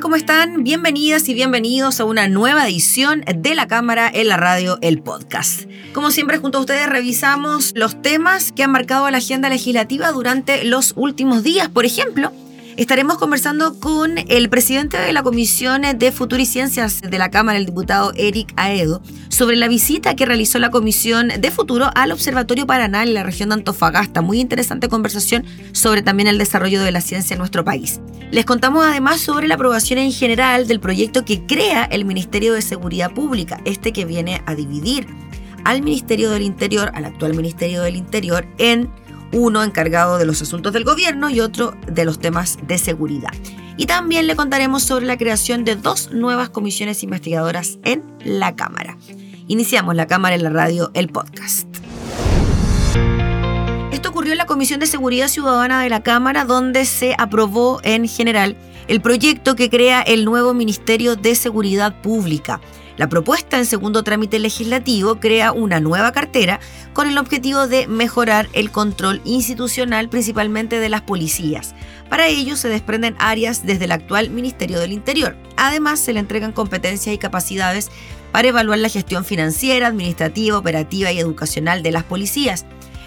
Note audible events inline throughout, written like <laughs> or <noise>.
¿Cómo están? Bienvenidas y bienvenidos a una nueva edición de la Cámara en la Radio, el podcast. Como siempre, junto a ustedes revisamos los temas que han marcado la agenda legislativa durante los últimos días. Por ejemplo, Estaremos conversando con el presidente de la Comisión de Futuro y Ciencias de la Cámara, el diputado Eric Aedo, sobre la visita que realizó la Comisión de Futuro al Observatorio Paraná en la región de Antofagasta. Muy interesante conversación sobre también el desarrollo de la ciencia en nuestro país. Les contamos además sobre la aprobación en general del proyecto que crea el Ministerio de Seguridad Pública, este que viene a dividir al Ministerio del Interior, al actual Ministerio del Interior, en uno encargado de los asuntos del gobierno y otro de los temas de seguridad. Y también le contaremos sobre la creación de dos nuevas comisiones investigadoras en la Cámara. Iniciamos la Cámara en la radio, el podcast. Esto ocurrió en la Comisión de Seguridad Ciudadana de la Cámara, donde se aprobó en general el proyecto que crea el nuevo Ministerio de Seguridad Pública. La propuesta en segundo trámite legislativo crea una nueva cartera con el objetivo de mejorar el control institucional principalmente de las policías. Para ello se desprenden áreas desde el actual Ministerio del Interior. Además se le entregan competencias y capacidades para evaluar la gestión financiera, administrativa, operativa y educacional de las policías.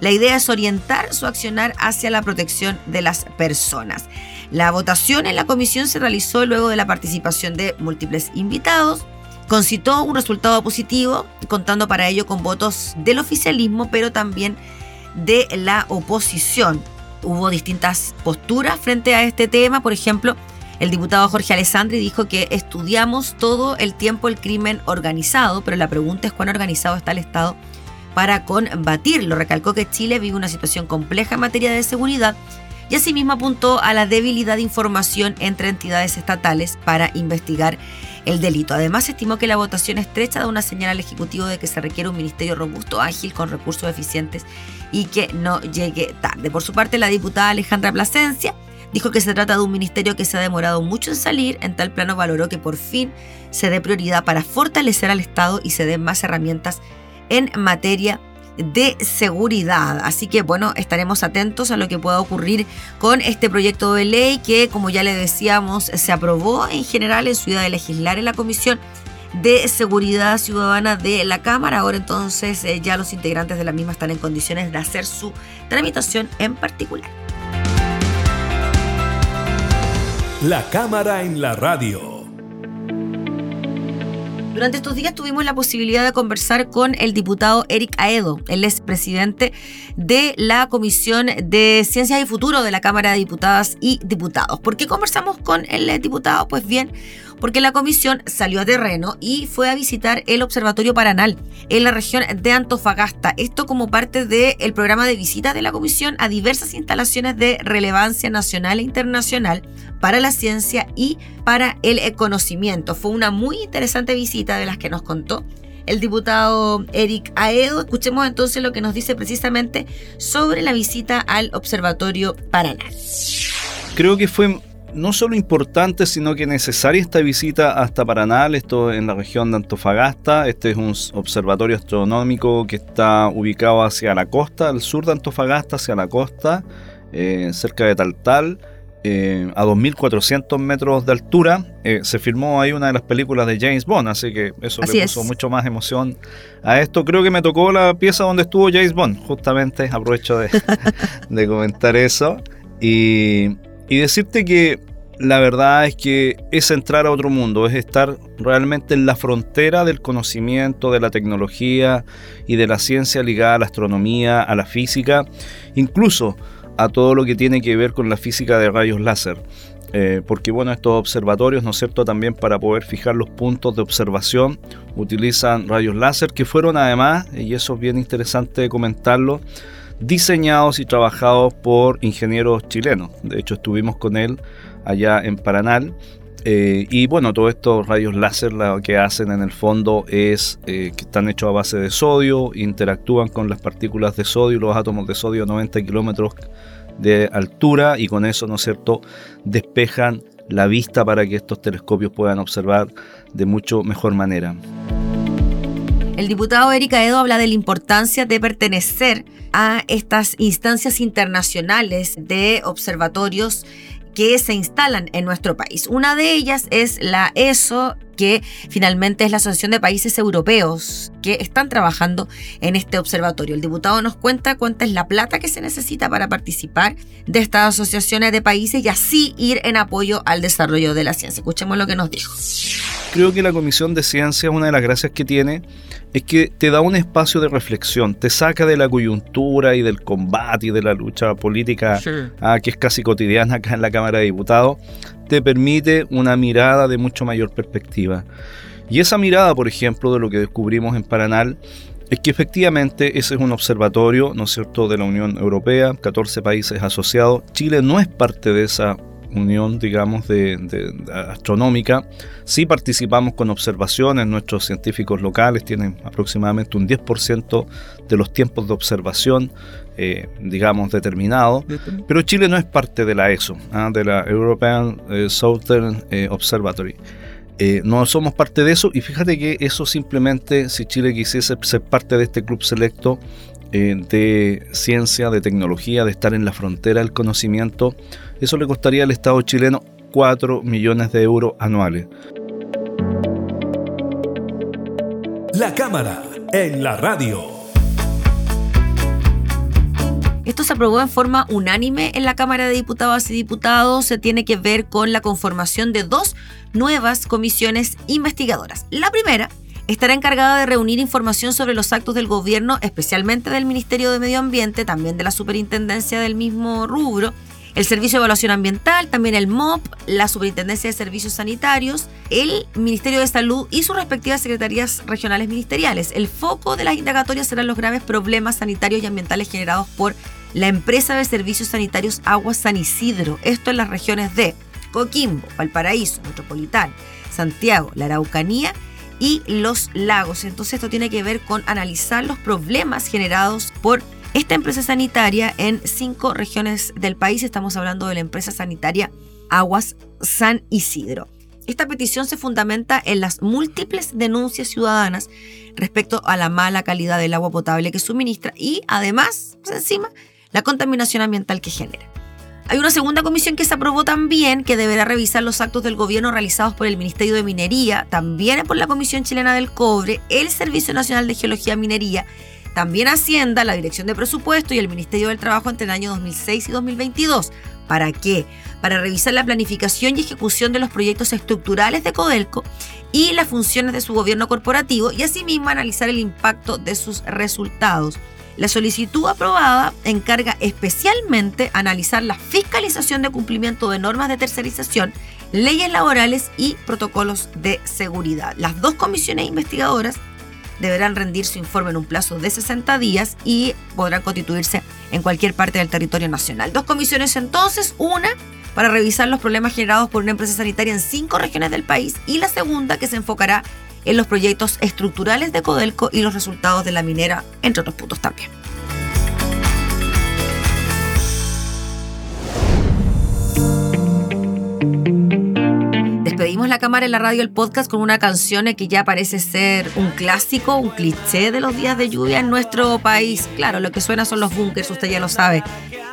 La idea es orientar su accionar hacia la protección de las personas. La votación en la comisión se realizó luego de la participación de múltiples invitados, concitó un resultado positivo, contando para ello con votos del oficialismo, pero también de la oposición. Hubo distintas posturas frente a este tema, por ejemplo, el diputado Jorge Alessandri dijo que estudiamos todo el tiempo el crimen organizado, pero la pregunta es cuán organizado está el Estado para combatirlo. Recalcó que Chile vive una situación compleja en materia de seguridad y asimismo apuntó a la debilidad de información entre entidades estatales para investigar el delito. Además, estimó que la votación estrecha da una señal al Ejecutivo de que se requiere un ministerio robusto, ágil, con recursos eficientes y que no llegue tarde. Por su parte, la diputada Alejandra Plasencia dijo que se trata de un ministerio que se ha demorado mucho en salir, en tal plano valoró que por fin se dé prioridad para fortalecer al Estado y se den más herramientas en materia de seguridad. Así que bueno, estaremos atentos a lo que pueda ocurrir con este proyecto de ley que, como ya le decíamos, se aprobó en general en idea de legislar en la Comisión de Seguridad Ciudadana de la Cámara. Ahora entonces eh, ya los integrantes de la misma están en condiciones de hacer su tramitación en particular. La Cámara en la Radio. Durante estos días tuvimos la posibilidad de conversar con el diputado Eric Aedo. Él es presidente de la Comisión de Ciencias y Futuro de la Cámara de Diputadas y Diputados. ¿Por qué conversamos con el diputado? Pues bien, porque la comisión salió a terreno y fue a visitar el Observatorio Paranal en la región de Antofagasta. Esto como parte del programa de visita de la comisión a diversas instalaciones de relevancia nacional e internacional para la ciencia y para el conocimiento. Fue una muy interesante visita de las que nos contó el diputado Eric Aedo. Escuchemos entonces lo que nos dice precisamente sobre la visita al Observatorio Paranal. Creo que fue no solo importante, sino que necesaria esta visita hasta Paraná, esto en la región de Antofagasta. Este es un observatorio astronómico que está ubicado hacia la costa, al sur de Antofagasta, hacia la costa, eh, cerca de Taltal. Eh, a 2.400 metros de altura. Eh, se filmó ahí una de las películas de James Bond, así que eso le puso mucho más emoción a esto. Creo que me tocó la pieza donde estuvo James Bond, justamente <laughs> aprovecho de, <laughs> de comentar eso. Y, y decirte que la verdad es que es entrar a otro mundo, es estar realmente en la frontera del conocimiento, de la tecnología y de la ciencia ligada a la astronomía, a la física, incluso a todo lo que tiene que ver con la física de rayos láser. Eh, porque bueno, estos observatorios, ¿no es cierto?, también para poder fijar los puntos de observación utilizan rayos láser que fueron además, y eso es bien interesante comentarlo, diseñados y trabajados por ingenieros chilenos. De hecho, estuvimos con él allá en Paranal. Eh, y bueno, todos estos rayos láser lo que hacen en el fondo es eh, que están hechos a base de sodio, interactúan con las partículas de sodio, los átomos de sodio a 90 kilómetros de altura y con eso, ¿no es cierto?, despejan la vista para que estos telescopios puedan observar de mucho mejor manera. El diputado Erika Edo habla de la importancia de pertenecer a estas instancias internacionales de observatorios que se instalan en nuestro país. Una de ellas es la ESO, que finalmente es la Asociación de Países Europeos que están trabajando en este observatorio. El diputado nos cuenta cuánta es la plata que se necesita para participar de estas asociaciones de países y así ir en apoyo al desarrollo de la ciencia. Escuchemos lo que nos dijo. Creo que la Comisión de Ciencia, una de las gracias que tiene, es que te da un espacio de reflexión, te saca de la coyuntura y del combate y de la lucha política ah, que es casi cotidiana acá en la Cámara de Diputados, te permite una mirada de mucho mayor perspectiva. Y esa mirada, por ejemplo, de lo que descubrimos en Paranal, es que efectivamente ese es un observatorio, ¿no es cierto?, de la Unión Europea, 14 países asociados. Chile no es parte de esa unión, digamos, de, astronómica. Sí participamos con observaciones, nuestros científicos locales tienen aproximadamente un 10% de los tiempos de observación, eh, digamos, determinados, pero Chile no es parte de la ESO, ¿ah? de la European eh, Southern eh, Observatory. no somos parte de eso y fíjate que eso simplemente, si Chile quisiese ser parte de este club selecto, de ciencia, de tecnología, de estar en la frontera del conocimiento, eso le costaría al Estado chileno 4 millones de euros anuales. La cámara en la radio. Esto se aprobó en forma unánime en la Cámara de Diputadas y Diputados. Se tiene que ver con la conformación de dos nuevas comisiones investigadoras. La primera estará encargada de reunir información sobre los actos del gobierno, especialmente del Ministerio de Medio Ambiente, también de la Superintendencia del mismo rubro, el Servicio de Evaluación Ambiental, también el MOP, la Superintendencia de Servicios Sanitarios, el Ministerio de Salud y sus respectivas secretarías regionales ministeriales. El foco de las indagatorias serán los graves problemas sanitarios y ambientales generados por la empresa de servicios sanitarios Agua San Isidro, esto en las regiones de Coquimbo, Valparaíso, Metropolitana, Santiago, la Araucanía y los lagos. Entonces esto tiene que ver con analizar los problemas generados por esta empresa sanitaria en cinco regiones del país. Estamos hablando de la empresa sanitaria Aguas San Isidro. Esta petición se fundamenta en las múltiples denuncias ciudadanas respecto a la mala calidad del agua potable que suministra y además, pues, encima, la contaminación ambiental que genera. Hay una segunda comisión que se aprobó también que deberá revisar los actos del gobierno realizados por el Ministerio de Minería, también por la Comisión Chilena del Cobre, el Servicio Nacional de Geología y Minería, también Hacienda, la Dirección de Presupuesto y el Ministerio del Trabajo entre el año 2006 y 2022. ¿Para qué? Para revisar la planificación y ejecución de los proyectos estructurales de Codelco y las funciones de su gobierno corporativo y asimismo analizar el impacto de sus resultados. La solicitud aprobada encarga especialmente analizar la fiscalización de cumplimiento de normas de tercerización, leyes laborales y protocolos de seguridad. Las dos comisiones investigadoras deberán rendir su informe en un plazo de 60 días y podrán constituirse en cualquier parte del territorio nacional. Dos comisiones entonces, una para revisar los problemas generados por una empresa sanitaria en cinco regiones del país y la segunda que se enfocará en los proyectos estructurales de Codelco y los resultados de la minera, entre otros puntos también. Despedimos la cámara en la radio, el podcast, con una canción que ya parece ser un clásico, un cliché de los días de lluvia en nuestro país. Claro, lo que suena son los bunkers, usted ya lo sabe.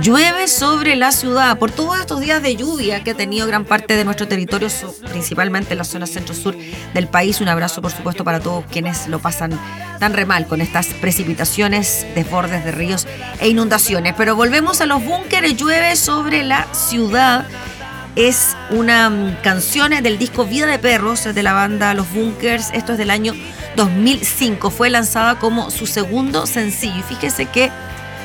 Llueve sobre la ciudad por todos estos días de lluvia que ha tenido gran parte de nuestro territorio, principalmente en la zona centro-sur del país. Un abrazo, por supuesto, para todos quienes lo pasan tan re mal con estas precipitaciones, desbordes de ríos e inundaciones. Pero volvemos a los búnkeres. Llueve sobre la ciudad. Es una mm, canción del disco Vida de Perros de la banda Los Bunkers. Esto es del año 2005. Fue lanzada como su segundo sencillo. Y fíjese que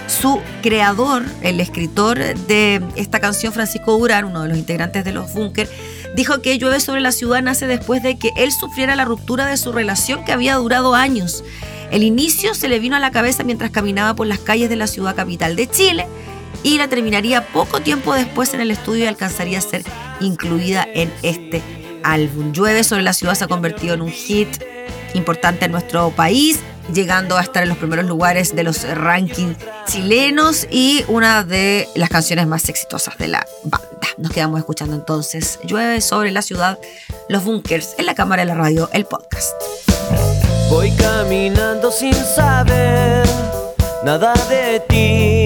su creador, el escritor de esta canción, Francisco Durán, uno de los integrantes de los Bunkers, dijo que Llueve sobre la ciudad nace después de que él sufriera la ruptura de su relación que había durado años. El inicio se le vino a la cabeza mientras caminaba por las calles de la ciudad capital de Chile y la terminaría poco tiempo después en el estudio y alcanzaría a ser incluida en este álbum. Llueve sobre la ciudad se ha convertido en un hit importante en nuestro país, llegando a estar en los primeros lugares de los rankings chilenos y una de las canciones más exitosas de la banda. Nos quedamos escuchando entonces Llueve sobre la ciudad, los bunkers en la cámara de la radio, el podcast. Voy caminando sin saber nada de ti,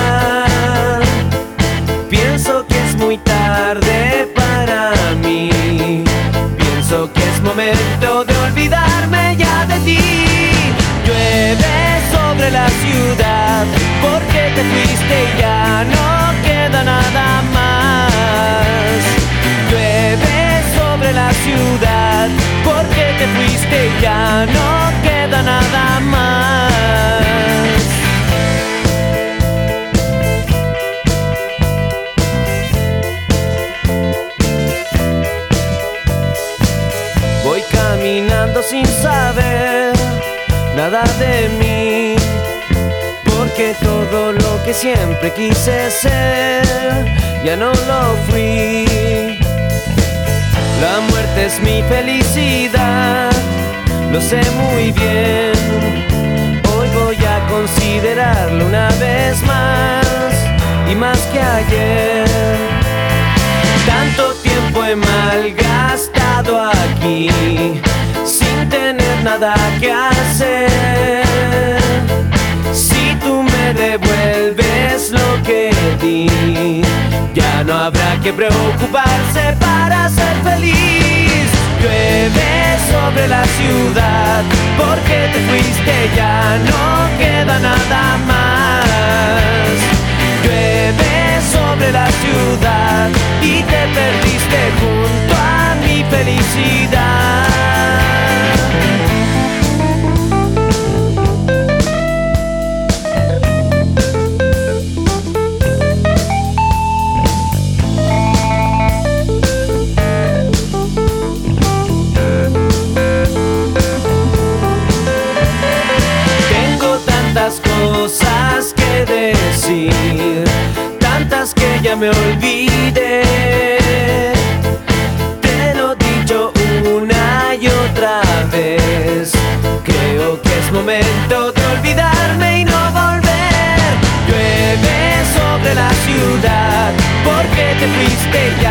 Fuiste ya no queda nada más. Voy caminando sin saber nada de mí, porque todo lo que siempre quise ser ya no lo fui. La muerte es mi felicidad, lo sé muy bien. Hoy voy a considerarlo una vez más y más que ayer. Tanto tiempo he malgastado aquí sin tener nada que hacer. Si tú me devuelves lo que di, no habrá que preocuparse para ser feliz. Llueve porque